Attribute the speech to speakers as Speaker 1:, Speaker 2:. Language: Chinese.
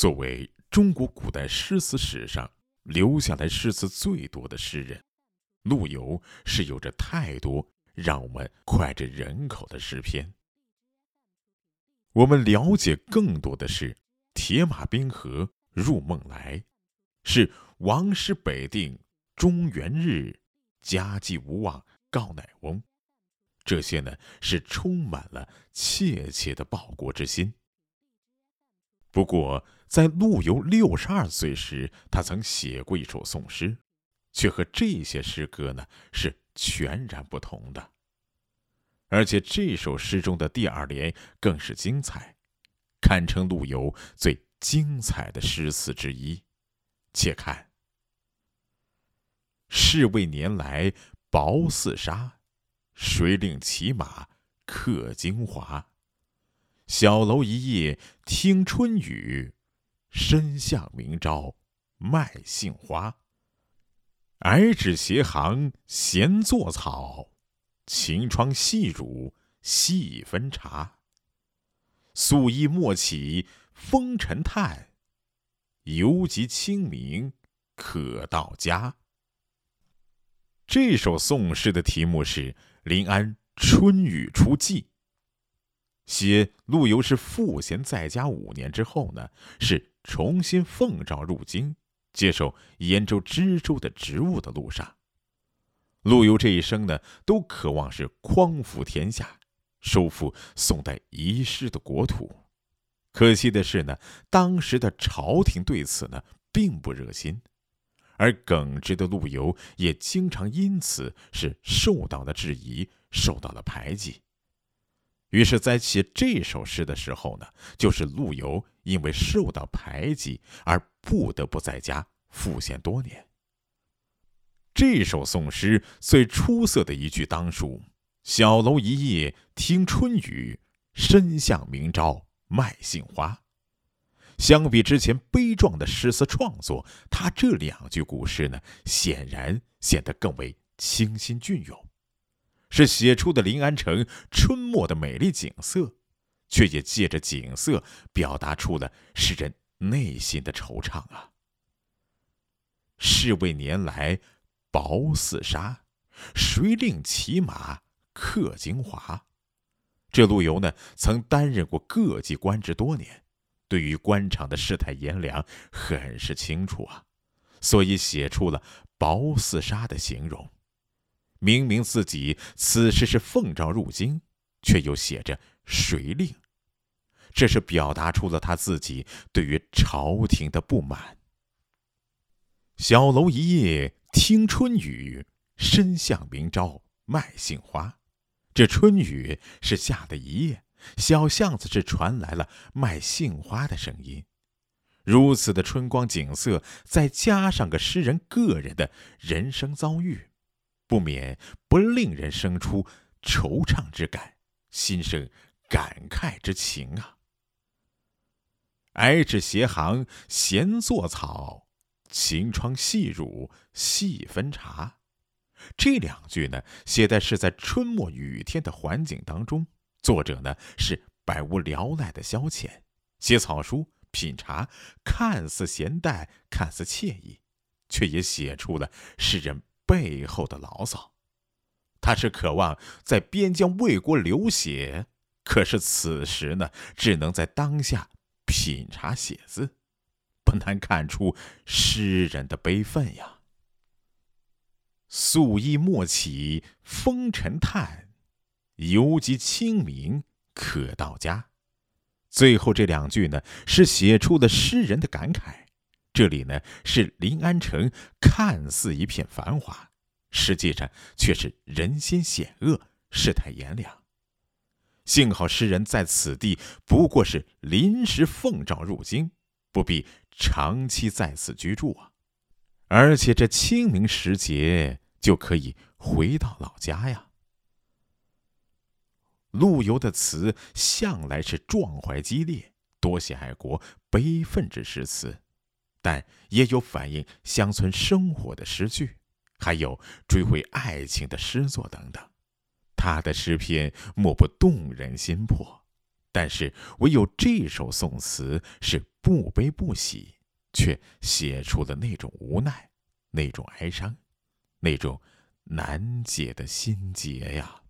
Speaker 1: 作为中国古代诗词史上留下来诗词最多的诗人，陆游是有着太多让我们脍炙人口的诗篇。我们了解更多的是“铁马冰河入梦来”，是“王师北定中原日，家祭无忘告乃翁”。这些呢，是充满了切切的报国之心。不过，在陆游六十二岁时，他曾写过一首宋诗，却和这些诗歌呢是全然不同的。而且这首诗中的第二联更是精彩，堪称陆游最精彩的诗词之一。且看：“世味年来薄似纱，谁令骑马客京华？小楼一夜听春雨。”身向明朝卖杏花，矮纸斜行闲作草，晴窗细乳细分茶。素衣莫起风尘叹，犹及清明可到家。这首宋诗的题目是《临安春雨初霁》。写陆游是赋闲在家五年之后呢，是重新奉诏入京，接受兖州知州的职务的路上。陆游这一生呢，都渴望是匡扶天下，收复宋代遗失的国土。可惜的是呢，当时的朝廷对此呢，并不热心，而耿直的陆游也经常因此是受到了质疑，受到了排挤。于是，在写这首诗的时候呢，就是陆游因为受到排挤而不得不在家赋闲多年。这首宋诗最出色的一句当属“小楼一夜听春雨，身向明朝卖杏花”。相比之前悲壮的诗词创作，他这两句古诗呢，显然显得更为清新隽永。是写出的临安城春末的美丽景色，却也借着景色表达出了诗人内心的惆怅啊。是为年来薄似纱，谁令骑马客京华？这陆游呢，曾担任过各级官职多年，对于官场的世态炎凉很是清楚啊，所以写出了薄似纱的形容。明明自己此时是奉诏入京，却又写着“谁令”，这是表达出了他自己对于朝廷的不满。小楼一夜听春雨，身向明朝卖杏花。这春雨是下的一夜，小巷子是传来了卖杏花的声音。如此的春光景色，再加上个诗人个人的人生遭遇。不免不令人生出惆怅之感，心生感慨之情啊！矮纸斜行闲作草，晴窗细乳细分茶。这两句呢，写的是在春末雨天的环境当中，作者呢是百无聊赖的消遣，写草书品茶，看似闲淡，看似惬意，却也写出了诗人。背后的牢骚，他是渴望在边疆为国流血，可是此时呢，只能在当下品茶写字，不难看出诗人的悲愤呀。素衣莫起风尘叹，犹及清明可到家。最后这两句呢，是写出了诗人的感慨。这里呢是临安城，看似一片繁华，实际上却是人心险恶，世态炎凉。幸好诗人在此地不过是临时奉诏入京，不必长期在此居住啊，而且这清明时节就可以回到老家呀。陆游的词向来是壮怀激烈，多写爱国悲愤之诗词。但也有反映乡村生活的诗句，还有追悔爱情的诗作等等。他的诗篇莫不动人心魄，但是唯有这首宋词是不悲不喜，却写出了那种无奈，那种哀伤，那种难解的心结呀。